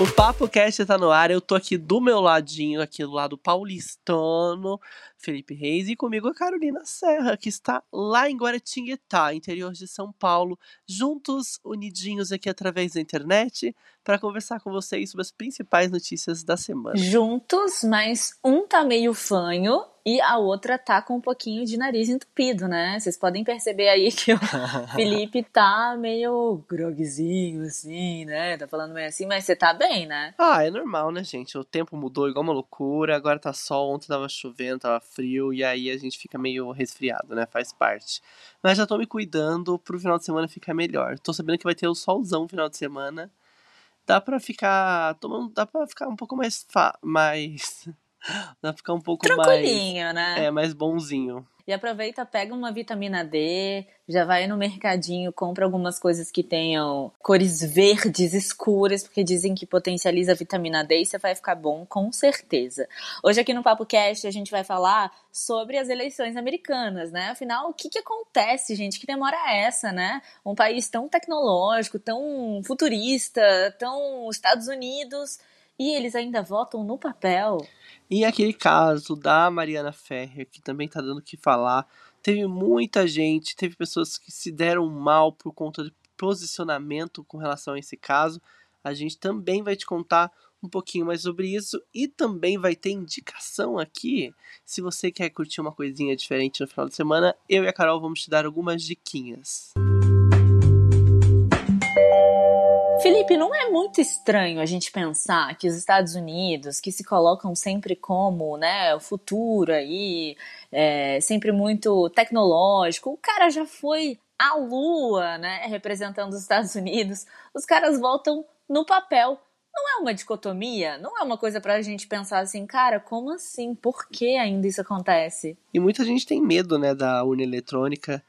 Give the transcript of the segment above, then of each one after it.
O Papo Cast tá no ar, eu tô aqui do meu ladinho, aqui do lado paulistano, Felipe Reis, e comigo a Carolina Serra, que está lá em Guaratinguetá, interior de São Paulo, juntos, unidinhos aqui através da internet, para conversar com vocês sobre as principais notícias da semana. Juntos, mas um tá meio fanho e a outra tá com um pouquinho de nariz entupido, né? Vocês podem perceber aí que o Felipe tá meio grogzinho, assim, né? Tá falando meio assim, mas você tá bem, né? Ah, é normal, né, gente? O tempo mudou igual uma loucura, agora tá sol, ontem tava chovendo, tava frio, e aí a gente fica meio resfriado, né? Faz parte. Mas já tô me cuidando pro final de semana ficar melhor. Tô sabendo que vai ter o solzão no final de semana. Dá pra ficar. Tomando, dá pra ficar um pouco mais. Fa mais pra ficar um pouco mais. né? É, mais bonzinho. E aproveita, pega uma vitamina D, já vai no mercadinho, compra algumas coisas que tenham cores verdes escuras, porque dizem que potencializa a vitamina D e você vai ficar bom, com certeza. Hoje aqui no Papo Cast a gente vai falar sobre as eleições americanas, né? Afinal, o que, que acontece, gente? Que demora é essa, né? Um país tão tecnológico, tão futurista, tão Estados Unidos, e eles ainda votam no papel. E aquele caso da Mariana Ferrer, que também tá dando o que falar, teve muita gente, teve pessoas que se deram mal por conta de posicionamento com relação a esse caso. A gente também vai te contar um pouquinho mais sobre isso e também vai ter indicação aqui. Se você quer curtir uma coisinha diferente no final de semana, eu e a Carol vamos te dar algumas diquinhas. Felipe, não é muito estranho a gente pensar que os Estados Unidos, que se colocam sempre como né, o futuro aí, é, sempre muito tecnológico, o cara já foi à Lua, né, representando os Estados Unidos, os caras voltam no papel. Não é uma dicotomia? Não é uma coisa pra gente pensar assim, cara, como assim? Por que ainda isso acontece? E muita gente tem medo, né, da urna eletrônica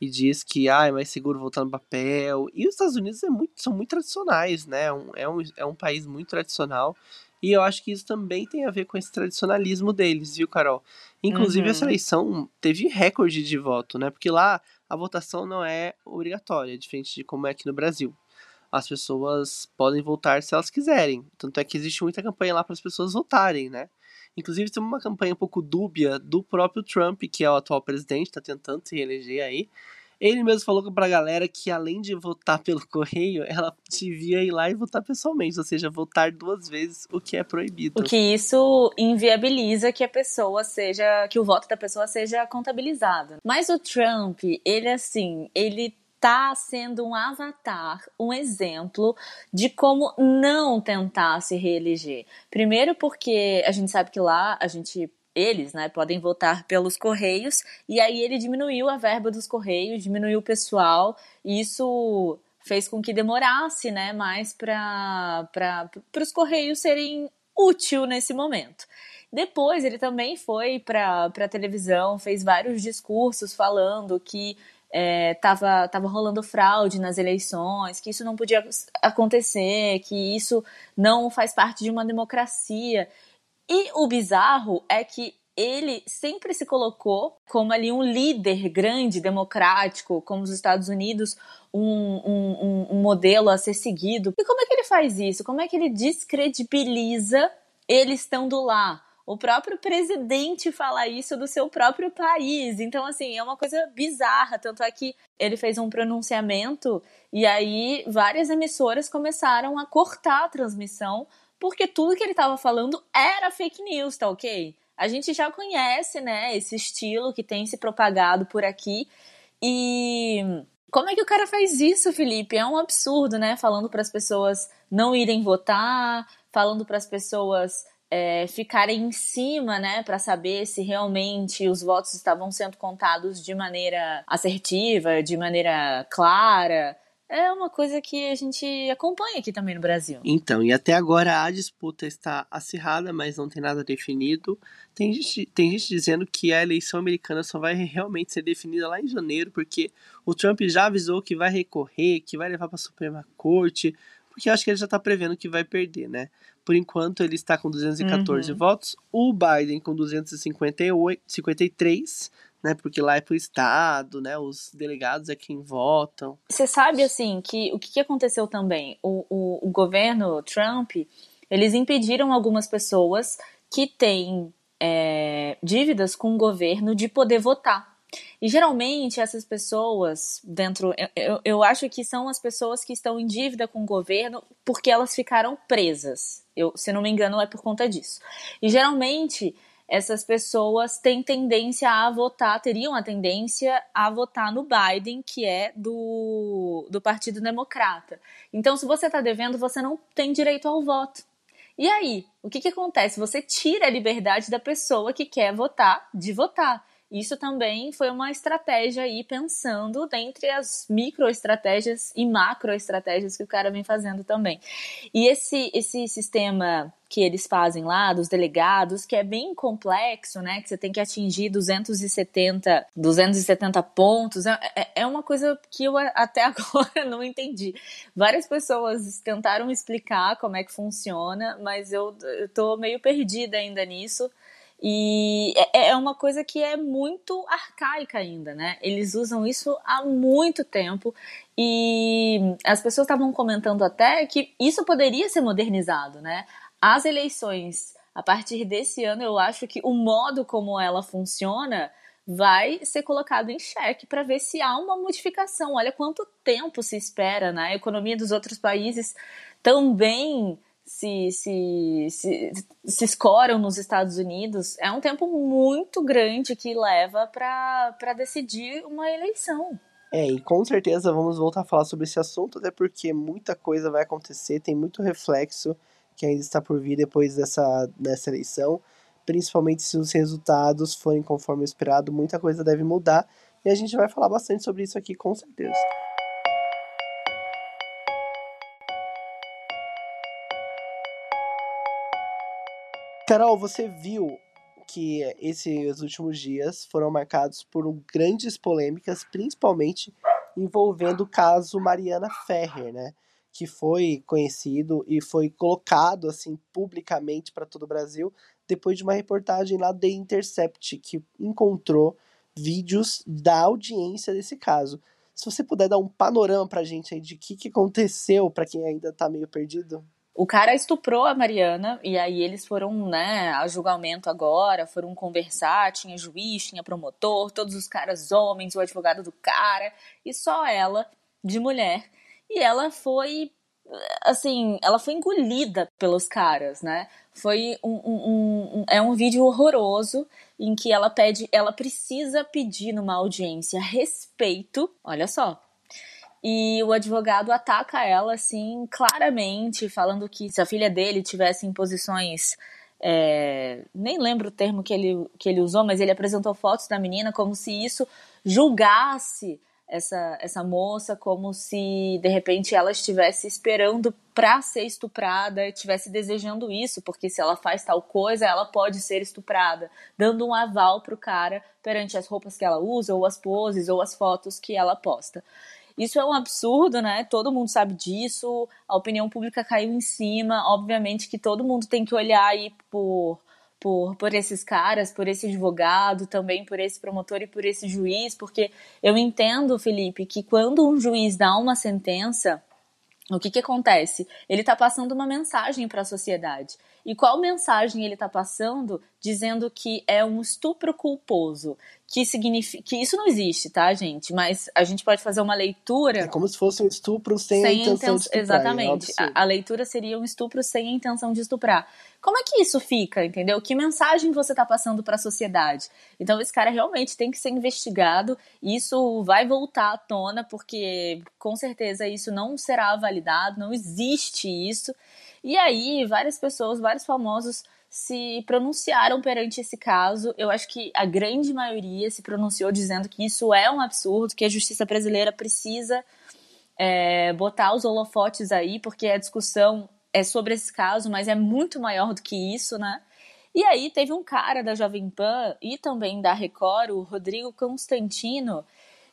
e diz que ah, é mais seguro voltar no papel. E os Estados Unidos é muito, são muito tradicionais, né? É um, é, um, é um país muito tradicional. E eu acho que isso também tem a ver com esse tradicionalismo deles, viu, Carol? Inclusive, uhum. essa eleição teve recorde de voto, né? Porque lá a votação não é obrigatória, diferente de como é aqui no Brasil. As pessoas podem votar se elas quiserem. Tanto é que existe muita campanha lá para as pessoas votarem, né? Inclusive, tem uma campanha um pouco dúbia do próprio Trump, que é o atual presidente, está tentando se reeleger aí. Ele mesmo falou pra galera que além de votar pelo correio, ela devia ir lá e votar pessoalmente, ou seja, votar duas vezes, o que é proibido. O que isso inviabiliza que a pessoa seja, que o voto da pessoa seja contabilizado. Mas o Trump, ele assim, ele está sendo um avatar, um exemplo de como não tentar se reeleger. Primeiro porque a gente sabe que lá a gente eles, né, podem votar pelos correios e aí ele diminuiu a verba dos correios, diminuiu o pessoal, e isso fez com que demorasse, né, mais para para os correios serem útil nesse momento. Depois ele também foi para a televisão, fez vários discursos falando que é, tava, rolando fraude nas eleições, que isso não podia acontecer, que isso não faz parte de uma democracia. E o bizarro é que ele sempre se colocou como ali um líder grande, democrático, como os Estados Unidos, um, um, um, modelo a ser seguido. E como é que ele faz isso? Como é que ele descredibiliza eles estando lá? O próprio presidente fala isso do seu próprio país. Então, assim, é uma coisa bizarra. Tanto é que ele fez um pronunciamento e aí várias emissoras começaram a cortar a transmissão porque tudo que ele estava falando era fake news, tá ok? A gente já conhece, né, esse estilo que tem se propagado por aqui. E como é que o cara faz isso, Felipe? É um absurdo, né? Falando para as pessoas não irem votar, falando para as pessoas é, em cima, né, para saber se realmente os votos estavam sendo contados de maneira assertiva, de maneira clara. é uma coisa que a gente acompanha aqui também no Brasil. Então, e até agora a disputa está acirrada, mas não tem nada definido. Tem gente, tem gente dizendo que a eleição americana só vai realmente ser definida lá em janeiro, porque o Trump já avisou que vai recorrer, que vai levar para a Suprema Corte, porque acho que ele já está prevendo que vai perder, né? Por enquanto ele está com 214 uhum. votos, o Biden com 253 né? Porque lá é pro estado, né? Os delegados é quem votam. Você sabe assim que o que aconteceu também? O, o, o governo Trump eles impediram algumas pessoas que têm é, dívidas com o governo de poder votar. E geralmente essas pessoas dentro, eu, eu acho que são as pessoas que estão em dívida com o governo porque elas ficaram presas. Eu, se não me engano, é por conta disso. E geralmente essas pessoas têm tendência a votar, teriam a tendência a votar no Biden, que é do, do Partido Democrata. Então, se você está devendo, você não tem direito ao voto. E aí, o que, que acontece? Você tira a liberdade da pessoa que quer votar de votar. Isso também foi uma estratégia aí pensando dentre as microestratégias e macroestratégias que o cara vem fazendo também. E esse, esse sistema que eles fazem lá, dos delegados, que é bem complexo, né? Que você tem que atingir 270, 270 pontos. É, é, é uma coisa que eu até agora não entendi. Várias pessoas tentaram explicar como é que funciona, mas eu, eu tô meio perdida ainda nisso. E é, é uma coisa que é muito arcaica ainda, né? Eles usam isso há muito tempo e as pessoas estavam comentando até que isso poderia ser modernizado, né? As eleições, a partir desse ano, eu acho que o modo como ela funciona vai ser colocado em xeque para ver se há uma modificação. Olha quanto tempo se espera, né? A economia dos outros países também se, se, se, se escoram nos Estados Unidos, é um tempo muito grande que leva para decidir uma eleição. É, e com certeza vamos voltar a falar sobre esse assunto, até porque muita coisa vai acontecer, tem muito reflexo que ainda está por vir depois dessa, dessa eleição, principalmente se os resultados forem conforme esperado, muita coisa deve mudar, e a gente vai falar bastante sobre isso aqui com certeza. Carol, você viu que esses últimos dias foram marcados por grandes polêmicas, principalmente envolvendo o caso Mariana Ferrer, né? Que foi conhecido e foi colocado assim publicamente para todo o Brasil depois de uma reportagem lá The Intercept que encontrou vídeos da audiência desse caso. Se você puder dar um panorama para a gente aí de o que, que aconteceu para quem ainda está meio perdido. O cara estuprou a Mariana e aí eles foram, né, a julgamento agora, foram conversar, tinha juiz, tinha promotor, todos os caras homens, o advogado do cara e só ela de mulher. E ela foi assim, ela foi engolida pelos caras, né? Foi um, um, um, é um vídeo horroroso em que ela pede, ela precisa pedir numa audiência respeito, olha só, e o advogado ataca ela, assim, claramente, falando que se a filha dele tivesse em posições. É, nem lembro o termo que ele, que ele usou, mas ele apresentou fotos da menina como se isso julgasse essa, essa moça, como se de repente ela estivesse esperando para ser estuprada, estivesse desejando isso, porque se ela faz tal coisa, ela pode ser estuprada, dando um aval pro cara perante as roupas que ela usa, ou as poses, ou as fotos que ela posta. Isso é um absurdo, né? Todo mundo sabe disso, a opinião pública caiu em cima. Obviamente que todo mundo tem que olhar aí por, por, por esses caras, por esse advogado, também por esse promotor e por esse juiz, porque eu entendo, Felipe, que quando um juiz dá uma sentença, o que, que acontece? Ele está passando uma mensagem para a sociedade. E qual mensagem ele está passando dizendo que é um estupro culposo? Que significa que isso não existe, tá, gente? Mas a gente pode fazer uma leitura. É como se fosse um estupro sem, sem a intenção inten... de estuprar. É Exatamente. É a, a, leitura seria um estupro sem a intenção de estuprar. Como é que isso fica, entendeu? Que mensagem você está passando para a sociedade? Então esse cara realmente tem que ser investigado. Isso vai voltar à tona porque com certeza isso não será validado. Não existe isso. E aí, várias pessoas, vários famosos se pronunciaram perante esse caso. Eu acho que a grande maioria se pronunciou dizendo que isso é um absurdo, que a justiça brasileira precisa é, botar os holofotes aí, porque a discussão é sobre esse caso, mas é muito maior do que isso, né? E aí teve um cara da Jovem Pan e também da Record, o Rodrigo Constantino,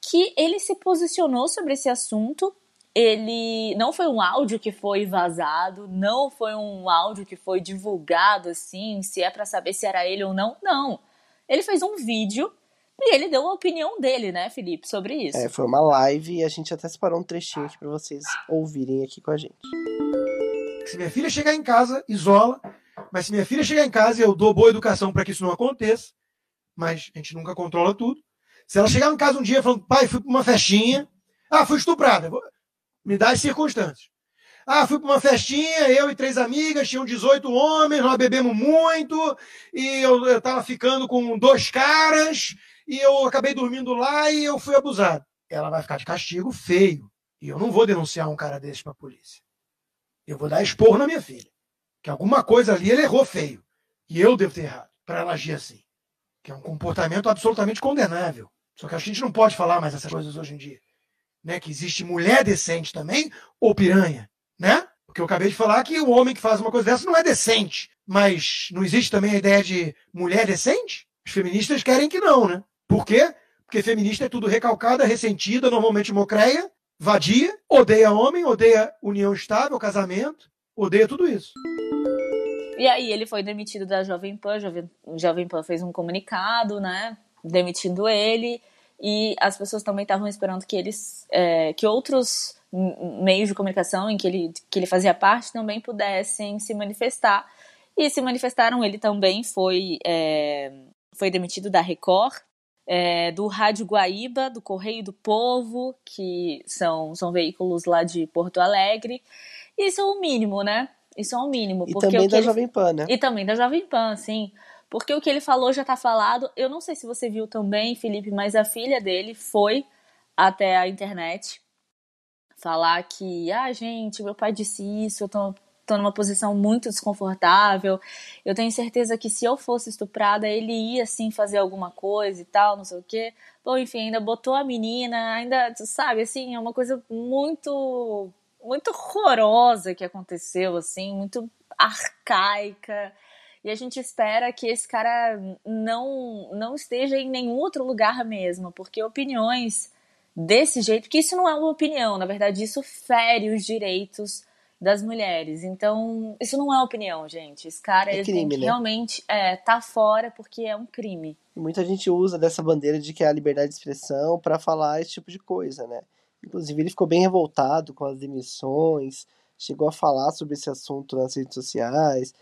que ele se posicionou sobre esse assunto. Ele não foi um áudio que foi vazado, não foi um áudio que foi divulgado assim, se é para saber se era ele ou não. Não. Ele fez um vídeo e ele deu a opinião dele, né, Felipe, sobre isso. É, foi uma live e a gente até separou um trechinho aqui para vocês ouvirem aqui com a gente. Se minha filha chegar em casa, isola. Mas se minha filha chegar em casa, eu dou boa educação para que isso não aconteça. Mas a gente nunca controla tudo. Se ela chegar em casa um dia falando, pai, fui para uma festinha. Ah, fui estuprada. Me dá as circunstâncias. Ah, fui para uma festinha, eu e três amigas, tinham 18 homens, nós bebemos muito, e eu, eu tava ficando com dois caras, e eu acabei dormindo lá e eu fui abusado. Ela vai ficar de castigo feio. E eu não vou denunciar um cara desse para a polícia. Eu vou dar expor na minha filha. Que alguma coisa ali ele errou feio. E eu devo ter errado para ela agir assim. Que é um comportamento absolutamente condenável. Só que a gente não pode falar mais essas coisas hoje em dia. Né? Que existe mulher decente também ou piranha. Né? Porque eu acabei de falar que o homem que faz uma coisa dessa não é decente. Mas não existe também a ideia de mulher decente? Os feministas querem que não, né? Por quê? Porque feminista é tudo recalcada, ressentida, normalmente mocreia, vadia, odeia homem, odeia união estável, casamento, odeia tudo isso. E aí ele foi demitido da Jovem Pan, Jovem, Jovem Pan fez um comunicado, né, demitindo ele, e as pessoas também estavam esperando que eles, é, que outros meios de comunicação em que ele, que ele fazia parte também pudessem se manifestar, e se manifestaram, ele também foi, é, foi demitido da Record, é, do Rádio Guaíba, do Correio do Povo, que são, são veículos lá de Porto Alegre, isso é o mínimo, né? Isso é o mínimo. E também da ele... Jovem Pan, né? E também da Jovem Pan, sim. Porque o que ele falou já tá falado. Eu não sei se você viu também, Felipe, mas a filha dele foi até a internet falar que, ah, gente, meu pai disse isso, eu tô, tô numa posição muito desconfortável. Eu tenho certeza que se eu fosse estuprada, ele ia sim fazer alguma coisa e tal, não sei o quê. Bom, enfim, ainda botou a menina, ainda, sabe, assim, é uma coisa muito muito horrorosa que aconteceu, assim, muito arcaica. E a gente espera que esse cara não, não esteja em nenhum outro lugar mesmo, porque opiniões desse jeito, que isso não é uma opinião, na verdade, isso fere os direitos das mulheres. Então, isso não é opinião, gente. Esse cara é crime, né? realmente é, tá fora porque é um crime. muita gente usa dessa bandeira de que é a liberdade de expressão para falar esse tipo de coisa, né? Inclusive, ele ficou bem revoltado com as demissões, chegou a falar sobre esse assunto nas redes sociais,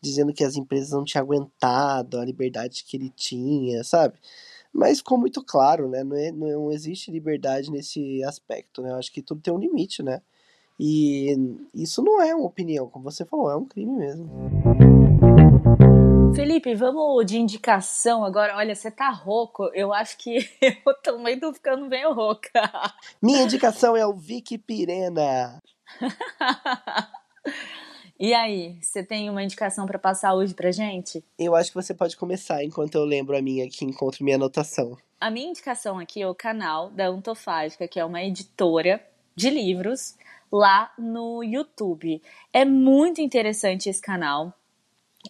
dizendo que as empresas não tinham aguentado a liberdade que ele tinha, sabe? Mas ficou muito claro, né? Não, é, não existe liberdade nesse aspecto, né? Eu acho que tudo tem um limite, né? E isso não é uma opinião, como você falou, é um crime mesmo. Felipe, vamos de indicação agora. Olha, você tá rouco. Eu acho que eu também tô ficando bem rouca. Minha indicação é o Vicky Pirena. e aí, você tem uma indicação para passar hoje pra gente? Eu acho que você pode começar enquanto eu lembro a minha aqui, encontro minha anotação. A minha indicação aqui é o canal da Antofágica, que é uma editora de livros lá no YouTube. É muito interessante esse canal.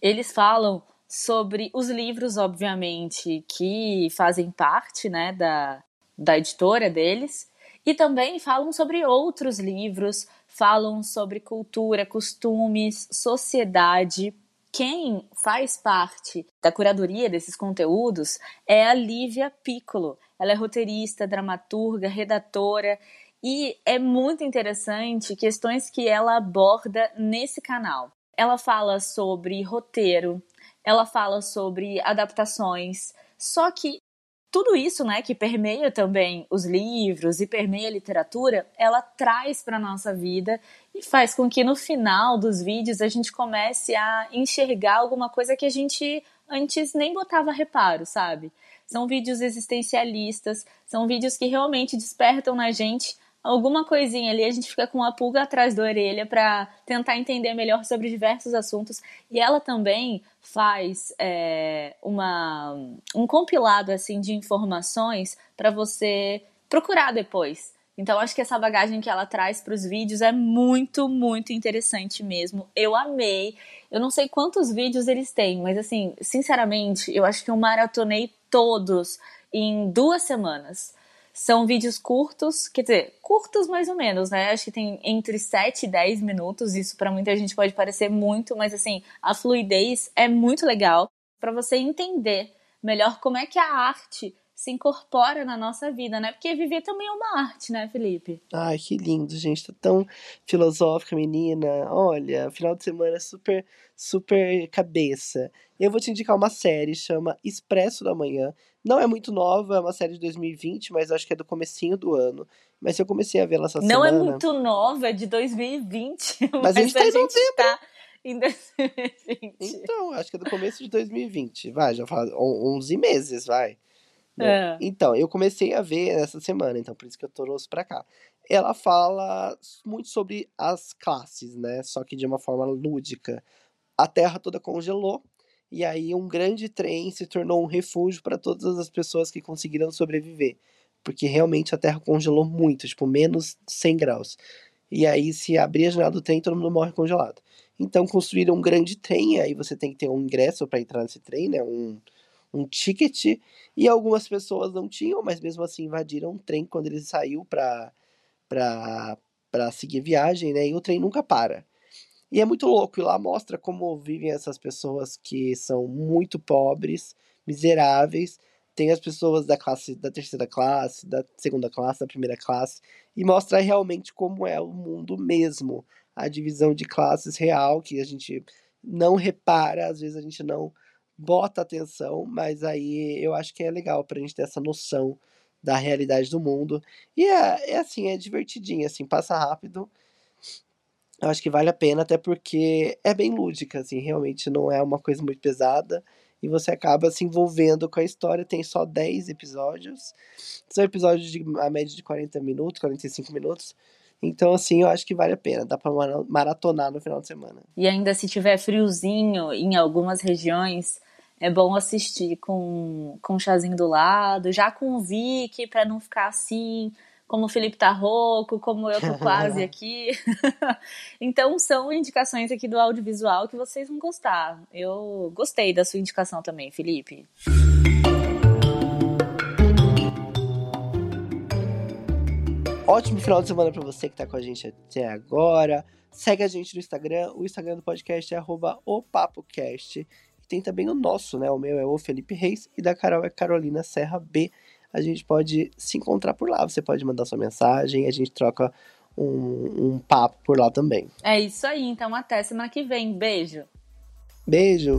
Eles falam sobre os livros, obviamente, que fazem parte né, da, da editora deles, e também falam sobre outros livros, falam sobre cultura, costumes, sociedade. Quem faz parte da curadoria desses conteúdos é a Lívia Piccolo. Ela é roteirista, dramaturga, redatora e é muito interessante questões que ela aborda nesse canal. Ela fala sobre roteiro, ela fala sobre adaptações. Só que tudo isso, né, que permeia também os livros e permeia a literatura, ela traz para nossa vida e faz com que no final dos vídeos a gente comece a enxergar alguma coisa que a gente antes nem botava reparo, sabe? São vídeos existencialistas, são vídeos que realmente despertam na gente alguma coisinha ali, a gente fica com uma pulga atrás da orelha para tentar entender melhor sobre diversos assuntos. E ela também faz é, uma, um compilado assim de informações para você procurar depois. Então acho que essa bagagem que ela traz para os vídeos é muito, muito interessante mesmo. Eu amei. Eu não sei quantos vídeos eles têm, mas assim, sinceramente, eu acho que eu maratonei todos em duas semanas. São vídeos curtos, quer dizer, curtos mais ou menos, né? Acho que tem entre 7 e 10 minutos. Isso para muita gente pode parecer muito, mas assim, a fluidez é muito legal para você entender melhor como é que a arte se incorpora na nossa vida, né? Porque viver também é uma arte, né, Felipe? Ai, que lindo, gente. Tá tão filosófica, menina. Olha, final de semana super, super cabeça. Eu vou te indicar uma série, chama Expresso da Manhã. Não é muito nova, é uma série de 2020, mas acho que é do comecinho do ano. Mas eu comecei a ver ela essa Não semana. Não é muito nova, é de 2020. Mas, mas a gente tá em novembro. Tá em 2020. Então, acho que é do começo de 2020. Vai, já faz 11 meses, vai. É. Então, eu comecei a ver essa semana, então por isso que eu trouxe pra cá. Ela fala muito sobre as classes, né? Só que de uma forma lúdica. A Terra toda congelou, e aí um grande trem se tornou um refúgio para todas as pessoas que conseguiram sobreviver. Porque realmente a Terra congelou muito, tipo, menos 100 graus. E aí, se abrir a janela do trem, todo mundo morre congelado. Então, construíram um grande trem, aí você tem que ter um ingresso para entrar nesse trem, né? Um, um ticket e algumas pessoas não tinham, mas mesmo assim invadiram um trem quando ele saiu para para seguir viagem, né? E o trem nunca para. E é muito louco, e lá mostra como vivem essas pessoas que são muito pobres, miseráveis. Tem as pessoas da classe da terceira classe, da segunda classe, da primeira classe, e mostra realmente como é o mundo mesmo, a divisão de classes real que a gente não repara, às vezes a gente não bota atenção, mas aí eu acho que é legal pra gente ter essa noção da realidade do mundo. E é, é assim, é divertidinho, assim, passa rápido. Eu acho que vale a pena, até porque é bem lúdica, assim, realmente não é uma coisa muito pesada. E você acaba se envolvendo com a história. Tem só 10 episódios. São episódios de a média de 40 minutos, 45 minutos. Então, assim, eu acho que vale a pena. Dá pra maratonar no final de semana. E ainda se tiver friozinho em algumas regiões, é bom assistir com, com um chazinho do lado, já com o Vic, para não ficar assim, como o Felipe tá rouco, como eu tô quase aqui. então são indicações aqui do audiovisual que vocês vão gostar. Eu gostei da sua indicação também, Felipe. Ótimo final de semana para você que tá com a gente até agora. Segue a gente no Instagram. O Instagram do podcast é opapocast. Tem também o nosso, né? O meu é o Felipe Reis e da Carol é Carolina Serra B. A gente pode se encontrar por lá. Você pode mandar sua mensagem, a gente troca um, um papo por lá também. É isso aí, então até semana que vem. Beijo. Beijo.